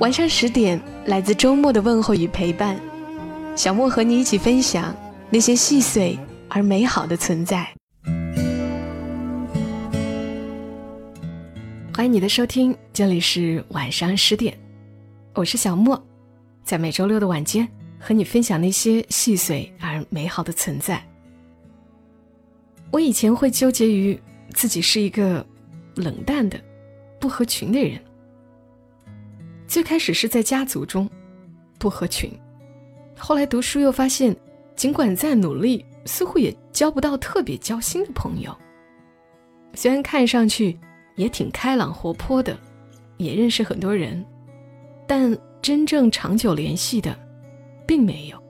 晚上十点，来自周末的问候与陪伴，小莫和你一起分享那些细碎而美好的存在。欢迎你的收听，这里是晚上十点，我是小莫，在每周六的晚间和你分享那些细碎而美好的存在。我以前会纠结于自己是一个冷淡的、不合群的人。最开始是在家族中不合群，后来读书又发现，尽管再努力，似乎也交不到特别交心的朋友。虽然看上去也挺开朗活泼的，也认识很多人，但真正长久联系的并没有。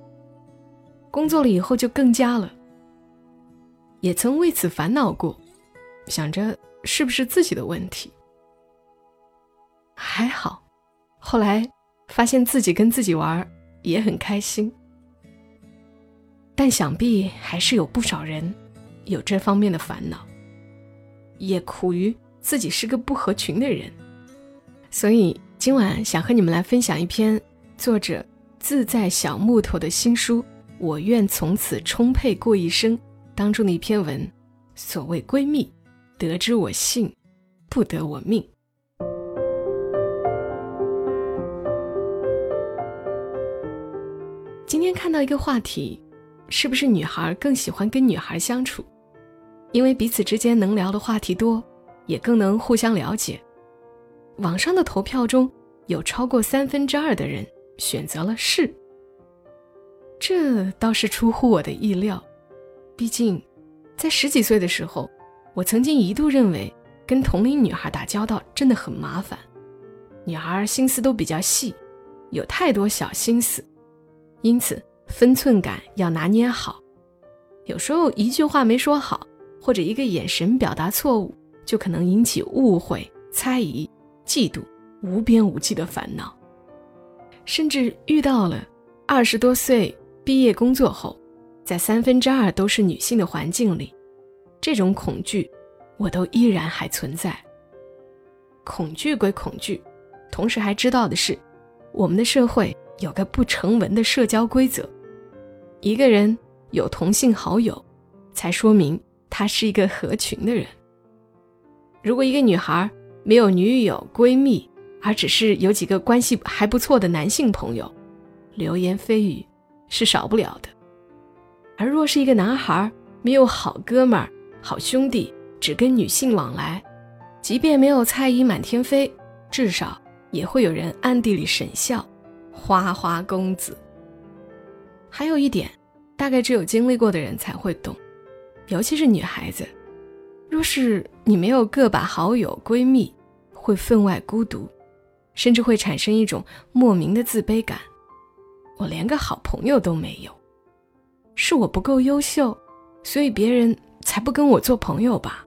工作了以后就更加了，也曾为此烦恼过，想着是不是自己的问题。还好。后来发现自己跟自己玩也很开心，但想必还是有不少人有这方面的烦恼，也苦于自己是个不合群的人。所以今晚想和你们来分享一篇作者自在小木头的新书《我愿从此充沛过一生》当中的一篇文。所谓闺蜜，得之我幸，不得我命。看到一个话题，是不是女孩更喜欢跟女孩相处？因为彼此之间能聊的话题多，也更能互相了解。网上的投票中有超过三分之二的人选择了是，这倒是出乎我的意料。毕竟，在十几岁的时候，我曾经一度认为跟同龄女孩打交道真的很麻烦，女孩心思都比较细，有太多小心思。因此，分寸感要拿捏好。有时候一句话没说好，或者一个眼神表达错误，就可能引起误会、猜疑、嫉妒、无边无际的烦恼。甚至遇到了二十多岁毕业工作后，在三分之二都是女性的环境里，这种恐惧，我都依然还存在。恐惧归恐惧，同时还知道的是，我们的社会。有个不成文的社交规则：一个人有同性好友，才说明他是一个合群的人。如果一个女孩没有女友、闺蜜，而只是有几个关系还不错的男性朋友，流言蜚语是少不了的。而若是一个男孩没有好哥们儿、好兄弟，只跟女性往来，即便没有猜疑满天飞，至少也会有人暗地里审笑。花花公子。还有一点，大概只有经历过的人才会懂，尤其是女孩子，若是你没有个把好友闺蜜，会分外孤独，甚至会产生一种莫名的自卑感。我连个好朋友都没有，是我不够优秀，所以别人才不跟我做朋友吧？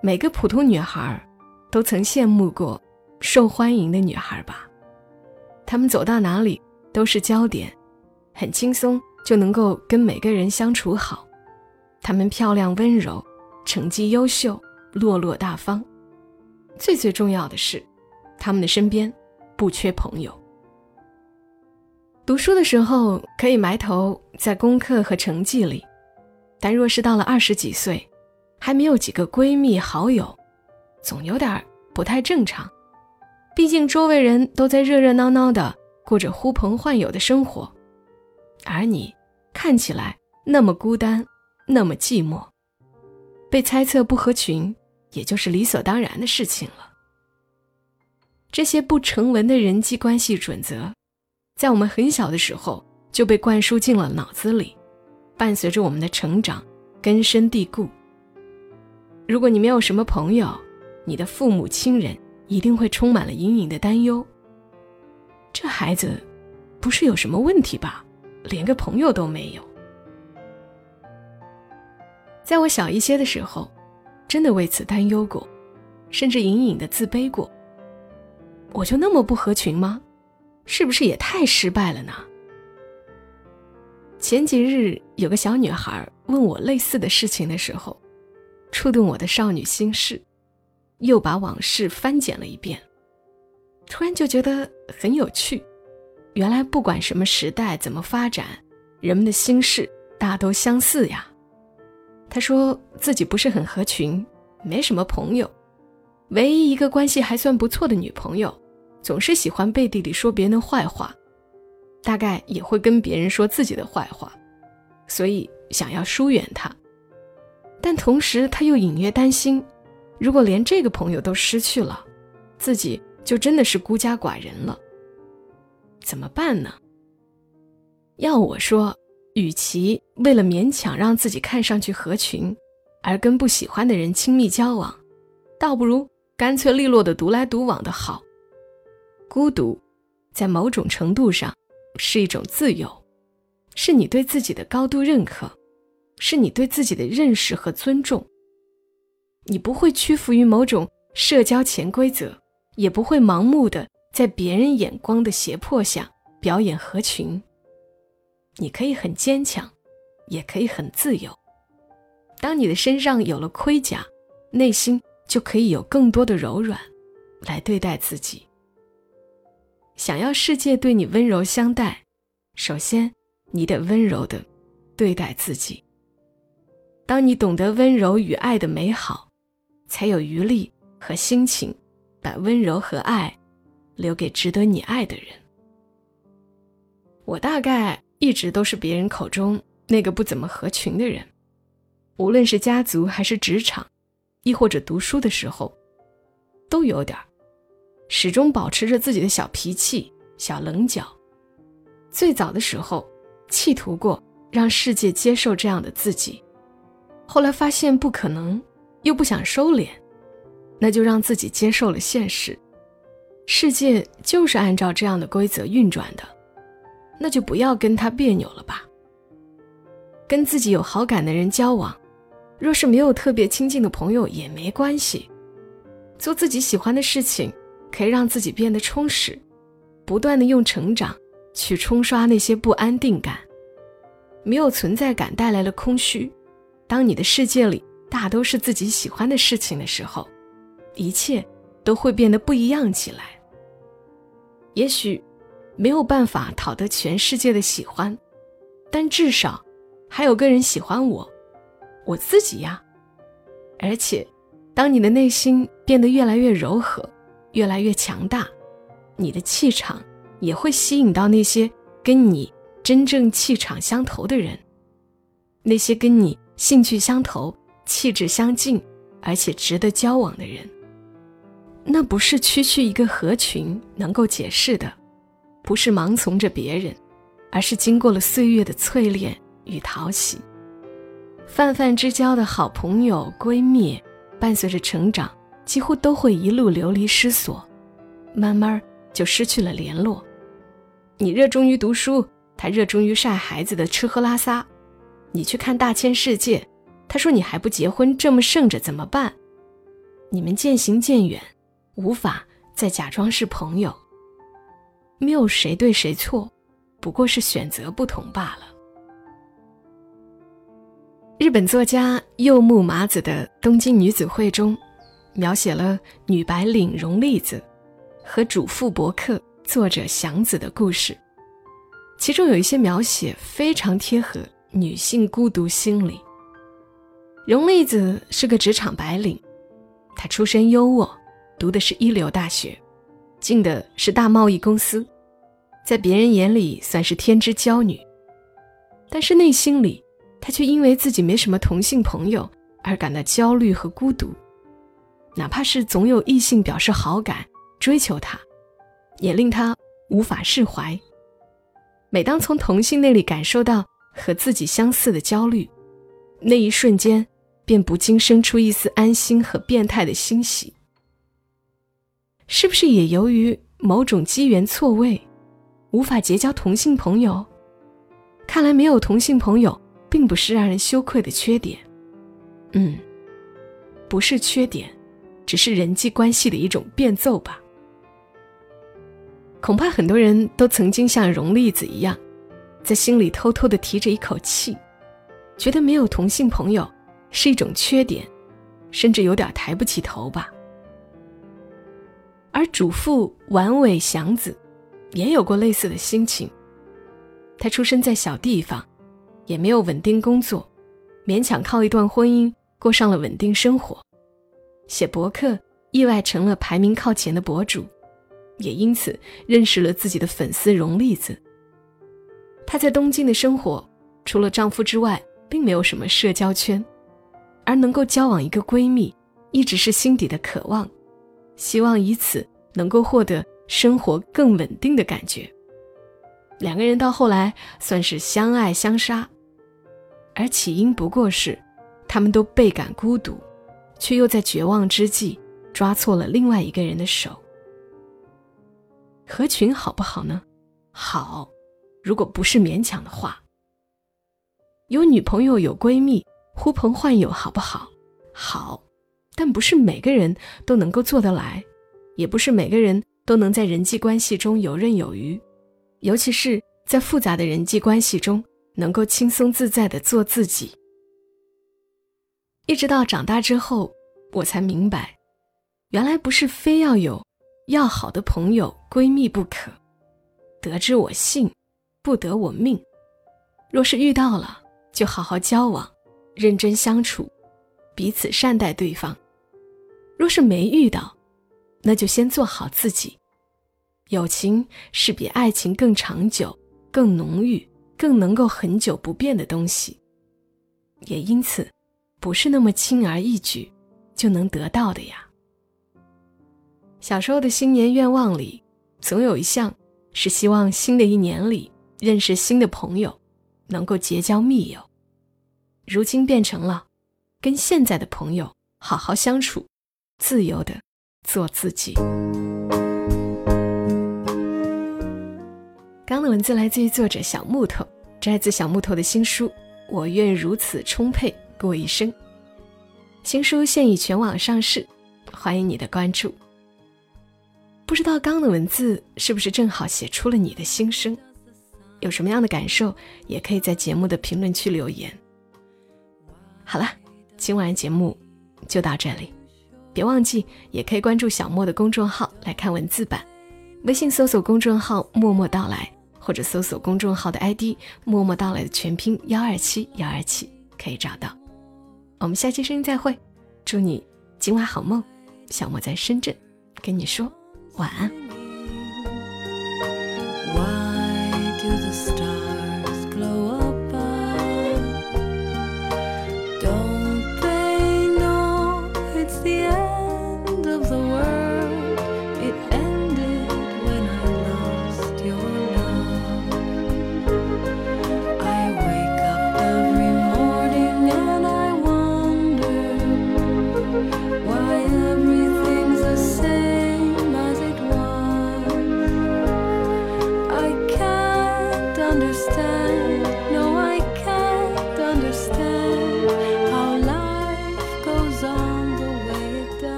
每个普通女孩，都曾羡慕过受欢迎的女孩吧？她们走到哪里都是焦点，很轻松就能够跟每个人相处好。他们漂亮温柔，成绩优秀，落落大方。最最重要的是，他们的身边不缺朋友。读书的时候可以埋头在功课和成绩里，但若是到了二十几岁，还没有几个闺蜜好友，总有点不太正常。毕竟周围人都在热热闹闹的过着呼朋唤友的生活，而你看起来那么孤单，那么寂寞，被猜测不合群，也就是理所当然的事情了。这些不成文的人际关系准则，在我们很小的时候就被灌输进了脑子里，伴随着我们的成长，根深蒂固。如果你没有什么朋友，你的父母亲人。一定会充满了隐隐的担忧，这孩子不是有什么问题吧？连个朋友都没有。在我小一些的时候，真的为此担忧过，甚至隐隐的自卑过。我就那么不合群吗？是不是也太失败了呢？前几日有个小女孩问我类似的事情的时候，触动我的少女心事，又把往事翻检了一遍。突然就觉得很有趣，原来不管什么时代怎么发展，人们的心事大都相似呀。他说自己不是很合群，没什么朋友，唯一一个关系还算不错的女朋友，总是喜欢背地里说别人的坏话，大概也会跟别人说自己的坏话，所以想要疏远她。但同时，他又隐约担心，如果连这个朋友都失去了，自己。就真的是孤家寡人了，怎么办呢？要我说，与其为了勉强让自己看上去合群，而跟不喜欢的人亲密交往，倒不如干脆利落的独来独往的好。孤独，在某种程度上，是一种自由，是你对自己的高度认可，是你对自己的认识和尊重。你不会屈服于某种社交潜规则。也不会盲目的在别人眼光的胁迫下表演合群。你可以很坚强，也可以很自由。当你的身上有了盔甲，内心就可以有更多的柔软，来对待自己。想要世界对你温柔相待，首先你得温柔的对待自己。当你懂得温柔与爱的美好，才有余力和心情。把温柔和爱留给值得你爱的人。我大概一直都是别人口中那个不怎么合群的人，无论是家族还是职场，亦或者读书的时候，都有点儿，始终保持着自己的小脾气、小棱角。最早的时候，企图过让世界接受这样的自己，后来发现不可能，又不想收敛。那就让自己接受了现实，世界就是按照这样的规则运转的，那就不要跟他别扭了吧。跟自己有好感的人交往，若是没有特别亲近的朋友也没关系，做自己喜欢的事情，可以让自己变得充实，不断的用成长去冲刷那些不安定感。没有存在感带来了空虚，当你的世界里大都是自己喜欢的事情的时候。一切都会变得不一样起来。也许没有办法讨得全世界的喜欢，但至少还有个人喜欢我，我自己呀。而且，当你的内心变得越来越柔和，越来越强大，你的气场也会吸引到那些跟你真正气场相投的人，那些跟你兴趣相投、气质相近，而且值得交往的人。那不是区区一个合群能够解释的，不是盲从着别人，而是经过了岁月的淬炼与淘洗。泛泛之交的好朋友、闺蜜，伴随着成长，几乎都会一路流离失所，慢慢就失去了联络。你热衷于读书，他热衷于晒孩子的吃喝拉撒；你去看大千世界，他说你还不结婚，这么剩着怎么办？你们渐行渐远。无法再假装是朋友。没有谁对谁错，不过是选择不同罢了。日本作家柚木麻子的《东京女子会》中，描写了女白领荣利子和主妇博客作者祥子的故事，其中有一些描写非常贴合女性孤独心理。荣丽子是个职场白领，她出身优渥。读的是一流大学，进的是大贸易公司，在别人眼里算是天之娇女，但是内心里，她却因为自己没什么同性朋友而感到焦虑和孤独。哪怕是总有异性表示好感、追求她，也令她无法释怀。每当从同性那里感受到和自己相似的焦虑，那一瞬间，便不禁生出一丝安心和变态的欣喜。是不是也由于某种机缘错位，无法结交同性朋友？看来没有同性朋友，并不是让人羞愧的缺点。嗯，不是缺点，只是人际关系的一种变奏吧。恐怕很多人都曾经像荣栗子一样，在心里偷偷的提着一口气，觉得没有同性朋友是一种缺点，甚至有点抬不起头吧。而主妇丸尾祥子，也有过类似的心情。他出生在小地方，也没有稳定工作，勉强靠一段婚姻过上了稳定生活。写博客，意外成了排名靠前的博主。也因此认识了自己的粉丝荣栗子。她在东京的生活，除了丈夫之外，并没有什么社交圈，而能够交往一个闺蜜，一直是心底的渴望，希望以此能够获得生活更稳定的感觉。两个人到后来算是相爱相杀，而起因不过是，他们都倍感孤独，却又在绝望之际抓错了另外一个人的手。合群好不好呢？好，如果不是勉强的话。有女朋友有闺蜜，呼朋唤友好不好？好，但不是每个人都能够做得来，也不是每个人都能在人际关系中游刃有余，尤其是在复杂的人际关系中能够轻松自在的做自己。一直到长大之后，我才明白，原来不是非要有。要好的朋友、闺蜜不可，得之我幸，不得我命。若是遇到了，就好好交往，认真相处，彼此善待对方；若是没遇到，那就先做好自己。友情是比爱情更长久、更浓郁、更能够很久不变的东西，也因此，不是那么轻而易举就能得到的呀。小时候的新年愿望里，总有一项是希望新的一年里认识新的朋友，能够结交密友。如今变成了跟现在的朋友好好相处，自由的做自己。刚的文字来自于作者小木头，摘自小木头的新书《我愿如此充沛过一生》。新书现已全网上市，欢迎你的关注。不知道刚的文字是不是正好写出了你的心声？有什么样的感受，也可以在节目的评论区留言。好了，今晚节目就到这里，别忘记也可以关注小莫的公众号来看文字版，微信搜索公众号“默默到来”或者搜索公众号的 ID“ 默默到来”的全拼幺二七幺二七可以找到。我们下期声音再会，祝你今晚好梦。小莫在深圳，跟你说。晚安。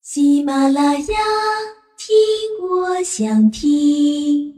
喜马拉雅，听我想听。